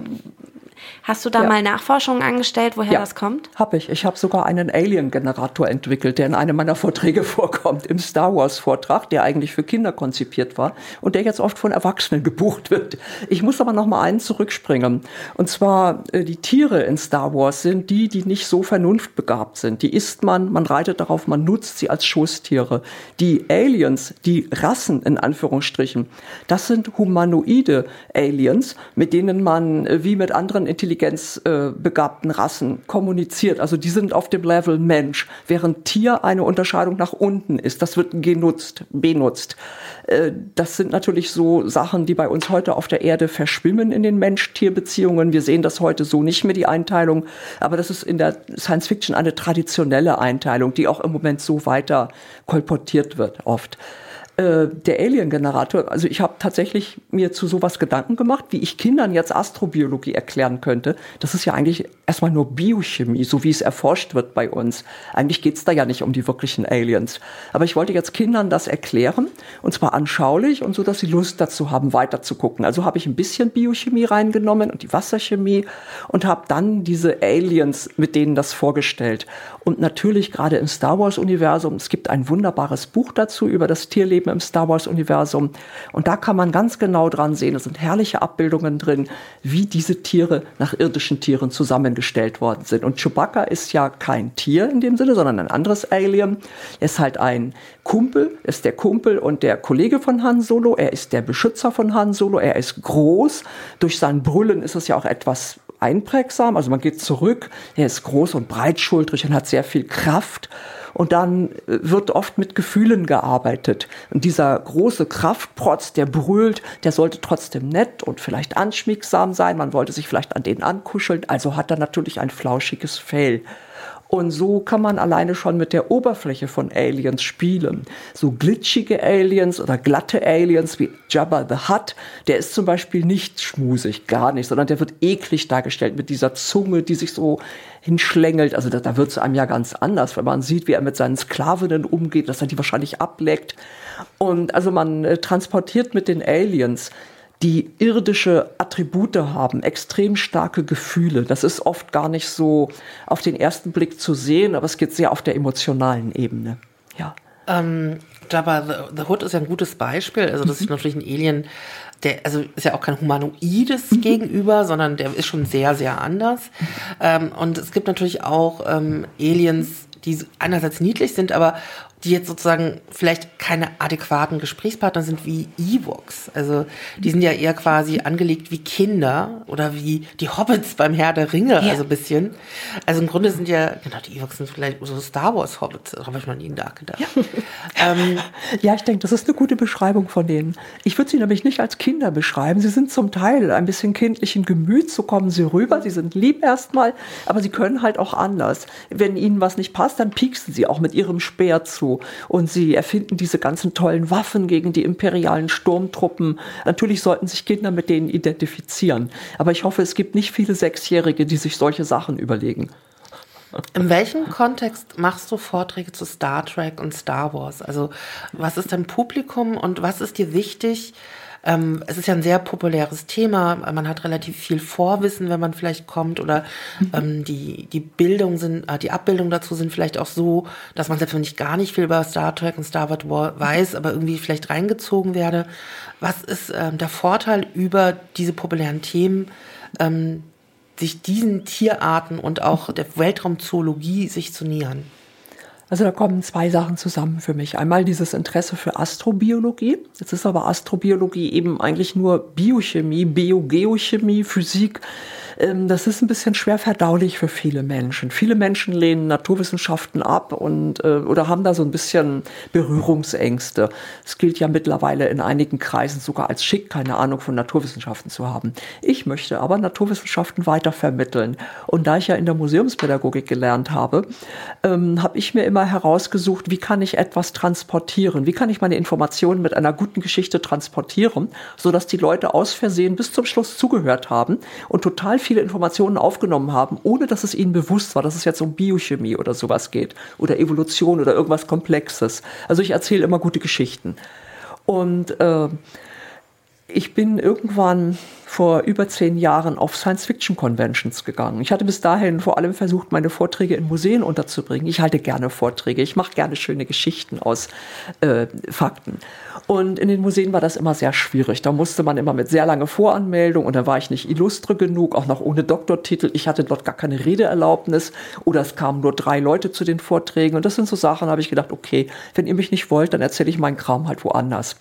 Hast du da ja. mal Nachforschungen angestellt, woher ja, das kommt? Habe ich. Ich habe sogar einen Alien-Generator entwickelt, der in einem meiner Vorträge vorkommt, im Star Wars-Vortrag, der eigentlich für Kinder konzipiert war und der jetzt oft von Erwachsenen gebucht wird. Ich muss aber noch mal einen zurückspringen. Und zwar, äh, die Tiere in Star Wars sind die, die nicht so vernunftbegabt sind. Die isst man, man reitet darauf, man nutzt sie als Schoßtiere. Die Aliens, die Rassen in Anführungsstrichen, das sind humanoide Aliens, mit denen man äh, wie mit anderen Intelligenzen intelligenzbegabten äh, Rassen kommuniziert. Also die sind auf dem Level Mensch, während Tier eine Unterscheidung nach unten ist. Das wird genutzt, benutzt. Äh, das sind natürlich so Sachen, die bei uns heute auf der Erde verschwimmen in den Mensch-Tier-Beziehungen. Wir sehen das heute so nicht mehr, die Einteilung. Aber das ist in der Science Fiction eine traditionelle Einteilung, die auch im Moment so weiter kolportiert wird oft. Äh, der Alien-Generator, also ich habe tatsächlich mir zu sowas Gedanken gemacht, wie ich Kindern jetzt Astrobiologie erklären könnte. Das ist ja eigentlich erstmal nur Biochemie, so wie es erforscht wird bei uns. Eigentlich geht's da ja nicht um die wirklichen Aliens. Aber ich wollte jetzt Kindern das erklären, und zwar anschaulich und so, dass sie Lust dazu haben, weiter zu gucken. Also habe ich ein bisschen Biochemie reingenommen und die Wasserchemie und habe dann diese Aliens mit denen das vorgestellt. Und natürlich gerade im Star Wars-Universum, es gibt ein wunderbares Buch dazu über das Tierleben im Star Wars-Universum. Und da kann man ganz genau dran sehen, es sind herrliche Abbildungen drin, wie diese Tiere nach irdischen Tieren zusammengestellt worden sind. Und Chewbacca ist ja kein Tier in dem Sinne, sondern ein anderes Alien. Er ist halt ein Kumpel, ist der Kumpel und der Kollege von Han Solo. Er ist der Beschützer von Han Solo. Er ist groß. Durch sein Brüllen ist es ja auch etwas einprägsam. Also man geht zurück, er ist groß und breitschultrig und hat sehr viel Kraft. Und dann äh, wird oft mit Gefühlen gearbeitet. Und dieser große Kraftprotz, der brüllt, der sollte trotzdem nett und vielleicht anschmiegsam sein. Man wollte sich vielleicht an denen ankuscheln. Also hat er natürlich ein flauschiges Fell. Und so kann man alleine schon mit der Oberfläche von Aliens spielen. So glitschige Aliens oder glatte Aliens wie Jabba the Hutt, der ist zum Beispiel nicht schmusig, gar nicht, sondern der wird eklig dargestellt mit dieser Zunge, die sich so hinschlängelt. Also da, da wird es einem ja ganz anders, wenn man sieht, wie er mit seinen Sklavinnen umgeht, dass er die wahrscheinlich ableckt. Und also man äh, transportiert mit den Aliens die irdische Attribute haben, extrem starke Gefühle. Das ist oft gar nicht so auf den ersten Blick zu sehen, aber es geht sehr auf der emotionalen Ebene. Ja. Ähm, Jabba the, the Hood ist ja ein gutes Beispiel. Also das mhm. ist natürlich ein Alien, der also ist ja auch kein humanoides mhm. Gegenüber, sondern der ist schon sehr, sehr anders. Ähm, und es gibt natürlich auch ähm, Aliens, die einerseits niedlich sind, aber die jetzt sozusagen vielleicht keine adäquaten Gesprächspartner sind wie E-Books. Also die sind ja eher quasi angelegt wie Kinder oder wie die Hobbits beim Herr der Ringe, ja. also ein bisschen. Also im Grunde sind ja, genau, die E-Books sind vielleicht so Star Wars Hobbits, da habe ich noch nie nachgedacht. Ja, ähm, ja ich denke, das ist eine gute Beschreibung von denen. Ich würde sie nämlich nicht als Kinder beschreiben. Sie sind zum Teil ein bisschen kindlichen Gemüts, so kommen sie rüber. Sie sind lieb erstmal, aber sie können halt auch anders. Wenn ihnen was nicht passt, dann pieksen sie auch mit ihrem Speer zu und sie erfinden diese ganzen tollen Waffen gegen die imperialen Sturmtruppen. Natürlich sollten sich Kinder mit denen identifizieren. Aber ich hoffe, es gibt nicht viele Sechsjährige, die sich solche Sachen überlegen. In welchem Kontext machst du Vorträge zu Star Trek und Star Wars? Also was ist dein Publikum und was ist dir wichtig? Ähm, es ist ja ein sehr populäres Thema. Man hat relativ viel Vorwissen, wenn man vielleicht kommt oder mhm. ähm, die, die Bildung sind, äh, die Abbildung dazu sind vielleicht auch so, dass man selbst wenn ich gar nicht viel über Star Trek und Star Wars weiß, aber irgendwie vielleicht reingezogen werde. Was ist ähm, der Vorteil über diese populären Themen, ähm, sich diesen Tierarten und auch der Weltraumzoologie sich zu nähern? Also da kommen zwei Sachen zusammen für mich. Einmal dieses Interesse für Astrobiologie. Jetzt ist aber Astrobiologie eben eigentlich nur Biochemie, Biogeochemie, Physik. Ähm, das ist ein bisschen schwer verdaulich für viele Menschen. Viele Menschen lehnen Naturwissenschaften ab und äh, oder haben da so ein bisschen Berührungsängste. Es gilt ja mittlerweile in einigen Kreisen sogar als schick, keine Ahnung von Naturwissenschaften zu haben. Ich möchte aber Naturwissenschaften weiter vermitteln. Und da ich ja in der Museumspädagogik gelernt habe, ähm, habe ich mir immer herausgesucht, wie kann ich etwas transportieren? Wie kann ich meine Informationen mit einer guten Geschichte transportieren, sodass die Leute aus Versehen bis zum Schluss zugehört haben und total viele Informationen aufgenommen haben, ohne dass es ihnen bewusst war, dass es jetzt um Biochemie oder sowas geht oder Evolution oder irgendwas Komplexes. Also ich erzähle immer gute Geschichten. Und äh, ich bin irgendwann vor über zehn Jahren auf Science-Fiction-Conventions gegangen. Ich hatte bis dahin vor allem versucht, meine Vorträge in Museen unterzubringen. Ich halte gerne Vorträge, ich mache gerne schöne Geschichten aus äh, Fakten. Und in den Museen war das immer sehr schwierig. Da musste man immer mit sehr lange Voranmeldung und da war ich nicht illustre genug, auch noch ohne Doktortitel. Ich hatte dort gar keine Redeerlaubnis oder es kamen nur drei Leute zu den Vorträgen. Und das sind so Sachen, habe ich gedacht, okay, wenn ihr mich nicht wollt, dann erzähle ich meinen Kram halt woanders.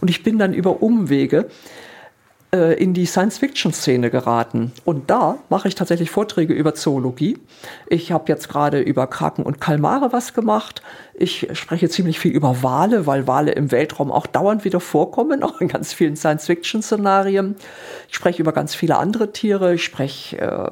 Und ich bin dann über Umwege in die Science-Fiction-Szene geraten. Und da mache ich tatsächlich Vorträge über Zoologie. Ich habe jetzt gerade über Kraken und Kalmare was gemacht. Ich spreche ziemlich viel über Wale, weil Wale im Weltraum auch dauernd wieder vorkommen, auch in ganz vielen Science-Fiction-Szenarien. Ich spreche über ganz viele andere Tiere. Ich spreche äh,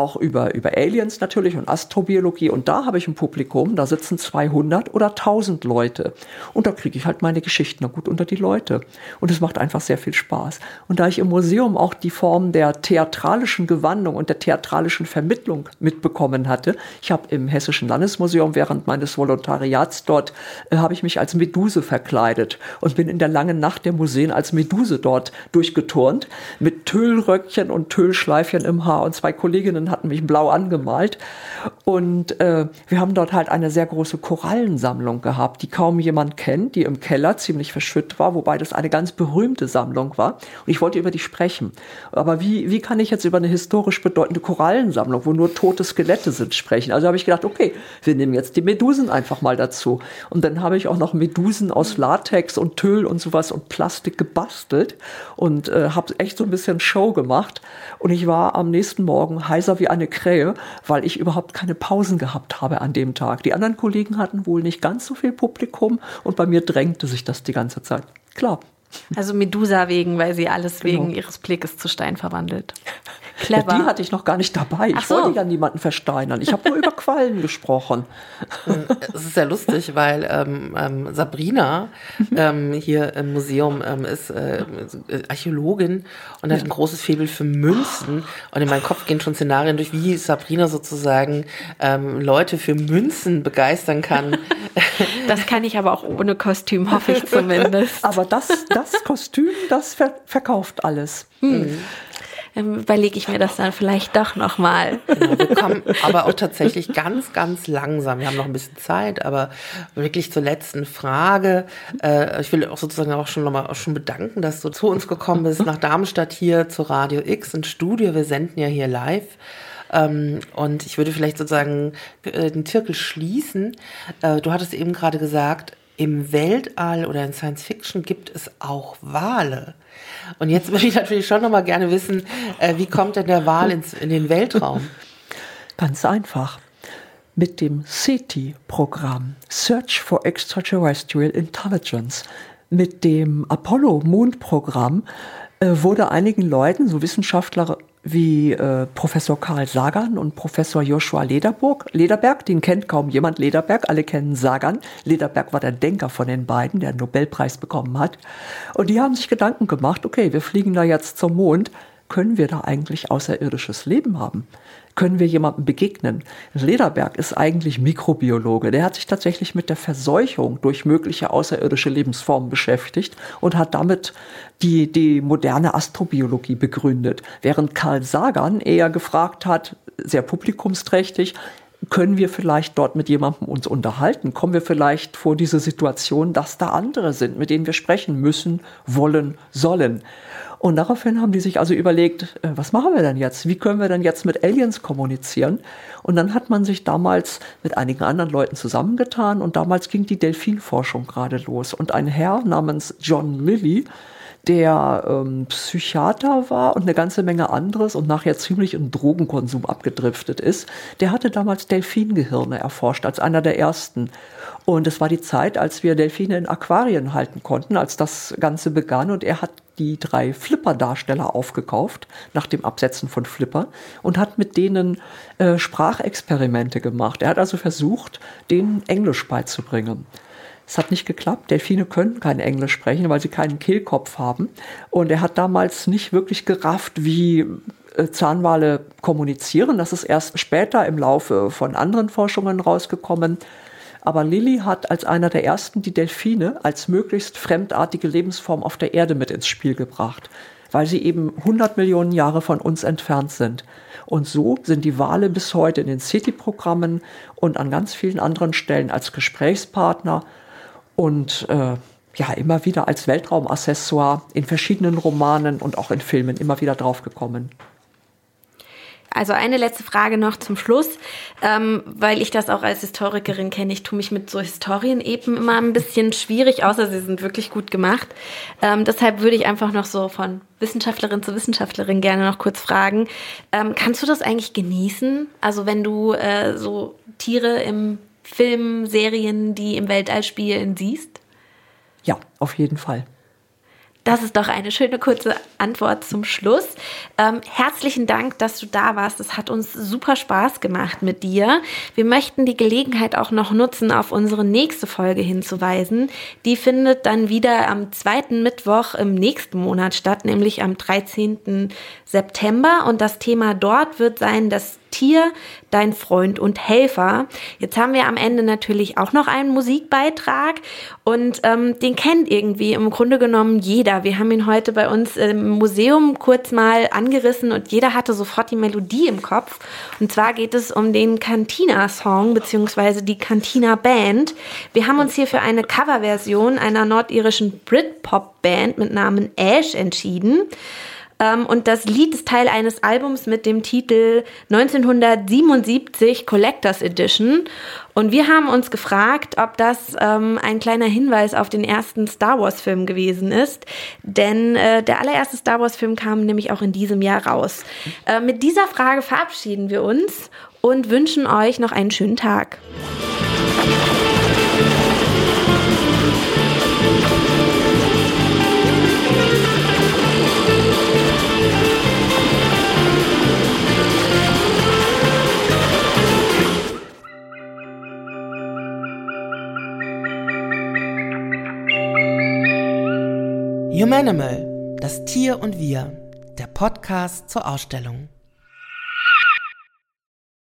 auch über, über Aliens natürlich und Astrobiologie. Und da habe ich ein Publikum, da sitzen 200 oder 1000 Leute. Und da kriege ich halt meine Geschichten gut unter die Leute. Und es macht einfach sehr viel Spaß. Und da ich im Museum auch die Form der theatralischen Gewandung und der theatralischen Vermittlung mitbekommen hatte, ich habe im Hessischen Landesmuseum während meines Volontariats dort, äh, habe ich mich als Meduse verkleidet und bin in der langen Nacht der Museen als Meduse dort durchgeturnt mit Tüllröckchen und Tüllschleifchen im Haar und zwei Kolleginnen Hatten mich blau angemalt. Und äh, wir haben dort halt eine sehr große Korallensammlung gehabt, die kaum jemand kennt, die im Keller ziemlich verschüttet war, wobei das eine ganz berühmte Sammlung war. Und ich wollte über die sprechen. Aber wie, wie kann ich jetzt über eine historisch bedeutende Korallensammlung, wo nur tote Skelette sind, sprechen? Also habe ich gedacht, okay, wir nehmen jetzt die Medusen einfach mal dazu. Und dann habe ich auch noch Medusen aus Latex und Tüll und sowas und Plastik gebastelt und äh, habe echt so ein bisschen Show gemacht. Und ich war am nächsten Morgen heiser wie eine Krähe, weil ich überhaupt keine Pausen gehabt habe an dem Tag. Die anderen Kollegen hatten wohl nicht ganz so viel Publikum und bei mir drängte sich das die ganze Zeit. Klar. Also Medusa wegen, weil sie alles genau. wegen ihres Blickes zu Stein verwandelt. Clever. Ja, die hatte ich noch gar nicht dabei. Ich so. wollte ja niemanden versteinern. Ich habe nur über Quallen gesprochen. Es ist sehr lustig, weil ähm, ähm, Sabrina ähm, hier im Museum ähm, ist äh, Archäologin und hat ein großes Faible für Münzen. Und in meinem Kopf gehen schon Szenarien durch, wie Sabrina sozusagen ähm, Leute für Münzen begeistern kann. Das kann ich aber auch ohne Kostüm, hoffe ich zumindest. Aber das, das Kostüm, das ver verkauft alles. Hm überlege ich mir das dann vielleicht doch nochmal. Genau, wir kommen aber auch tatsächlich ganz, ganz langsam. Wir haben noch ein bisschen Zeit, aber wirklich zur letzten Frage. Äh, ich will auch sozusagen auch schon nochmal schon bedanken, dass du zu uns gekommen bist, nach Darmstadt hier zu Radio X ins Studio. Wir senden ja hier live. Ähm, und ich würde vielleicht sozusagen äh, den Zirkel schließen. Äh, du hattest eben gerade gesagt, im Weltall oder in Science Fiction gibt es auch Wale. Und jetzt würde ich natürlich schon noch mal gerne wissen, äh, wie kommt denn der Wal ins, in den Weltraum? Ganz einfach. Mit dem SETI-Programm, Search for Extraterrestrial Intelligence, mit dem Apollo-Mondprogramm äh, wurde einigen Leuten, so Wissenschaftler wie äh, Professor Karl Sagan und Professor Joshua Lederburg, Lederberg, den kennt kaum jemand, Lederberg, alle kennen Sagan. Lederberg war der Denker von den beiden, der einen Nobelpreis bekommen hat. Und die haben sich Gedanken gemacht, okay, wir fliegen da jetzt zum Mond, können wir da eigentlich außerirdisches Leben haben? Können wir jemandem begegnen. Lederberg ist eigentlich Mikrobiologe. Der hat sich tatsächlich mit der Verseuchung durch mögliche außerirdische Lebensformen beschäftigt und hat damit die, die moderne Astrobiologie begründet. Während Karl Sagan eher gefragt hat, sehr publikumsträchtig, können wir vielleicht dort mit jemandem uns unterhalten? Kommen wir vielleicht vor diese Situation, dass da andere sind, mit denen wir sprechen müssen, wollen, sollen? Und daraufhin haben die sich also überlegt, äh, was machen wir denn jetzt? Wie können wir denn jetzt mit Aliens kommunizieren? Und dann hat man sich damals mit einigen anderen Leuten zusammengetan und damals ging die Delfinforschung gerade los. Und ein Herr namens John Lilly, der ähm, Psychiater war und eine ganze Menge anderes und nachher ziemlich in Drogenkonsum abgedriftet ist, der hatte damals Delfingehirne erforscht als einer der ersten. Und es war die Zeit, als wir Delfine in Aquarien halten konnten, als das Ganze begann. Und er hat die drei Flipper-Darsteller aufgekauft, nach dem Absetzen von Flipper, und hat mit denen äh, Sprachexperimente gemacht. Er hat also versucht, denen Englisch beizubringen. Es hat nicht geklappt. Delfine können kein Englisch sprechen, weil sie keinen Kehlkopf haben. Und er hat damals nicht wirklich gerafft, wie äh, Zahnwale kommunizieren. Das ist erst später im Laufe von anderen Forschungen rausgekommen. Aber Lilly hat als einer der ersten die Delfine als möglichst fremdartige Lebensform auf der Erde mit ins Spiel gebracht, weil sie eben 100 Millionen Jahre von uns entfernt sind. Und so sind die Wale bis heute in den City-Programmen und an ganz vielen anderen Stellen als Gesprächspartner und äh, ja immer wieder als Weltraumaccessoire in verschiedenen Romanen und auch in Filmen immer wieder draufgekommen. Also eine letzte Frage noch zum Schluss, ähm, weil ich das auch als Historikerin kenne. Ich tue mich mit so Historien eben immer ein bisschen schwierig, außer sie sind wirklich gut gemacht. Ähm, deshalb würde ich einfach noch so von Wissenschaftlerin zu Wissenschaftlerin gerne noch kurz fragen. Ähm, kannst du das eigentlich genießen? Also wenn du äh, so Tiere im Film, Serien, die im Weltall spielen, siehst? Ja, auf jeden Fall. Das ist doch eine schöne kurze Antwort zum Schluss. Ähm, herzlichen Dank, dass du da warst. Es hat uns super Spaß gemacht mit dir. Wir möchten die Gelegenheit auch noch nutzen, auf unsere nächste Folge hinzuweisen. Die findet dann wieder am zweiten Mittwoch im nächsten Monat statt, nämlich am 13. September. Und das Thema dort wird sein, das Tier, dein Freund und Helfer. Jetzt haben wir am Ende natürlich auch noch einen Musikbeitrag und ähm, den kennt irgendwie im Grunde genommen jeder. Wir haben ihn heute bei uns im Museum kurz mal angerissen und jeder hatte sofort die Melodie im Kopf. Und zwar geht es um den Cantina-Song beziehungsweise die Cantina-Band. Wir haben uns hier für eine Coverversion einer nordirischen Britpop-Band mit Namen Ash entschieden. Ähm, und das Lied ist Teil eines Albums mit dem Titel 1977 Collectors Edition. Und wir haben uns gefragt, ob das ähm, ein kleiner Hinweis auf den ersten Star Wars-Film gewesen ist. Denn äh, der allererste Star Wars-Film kam nämlich auch in diesem Jahr raus. Äh, mit dieser Frage verabschieden wir uns und wünschen euch noch einen schönen Tag. Humanimal, das Tier und wir, der Podcast zur Ausstellung.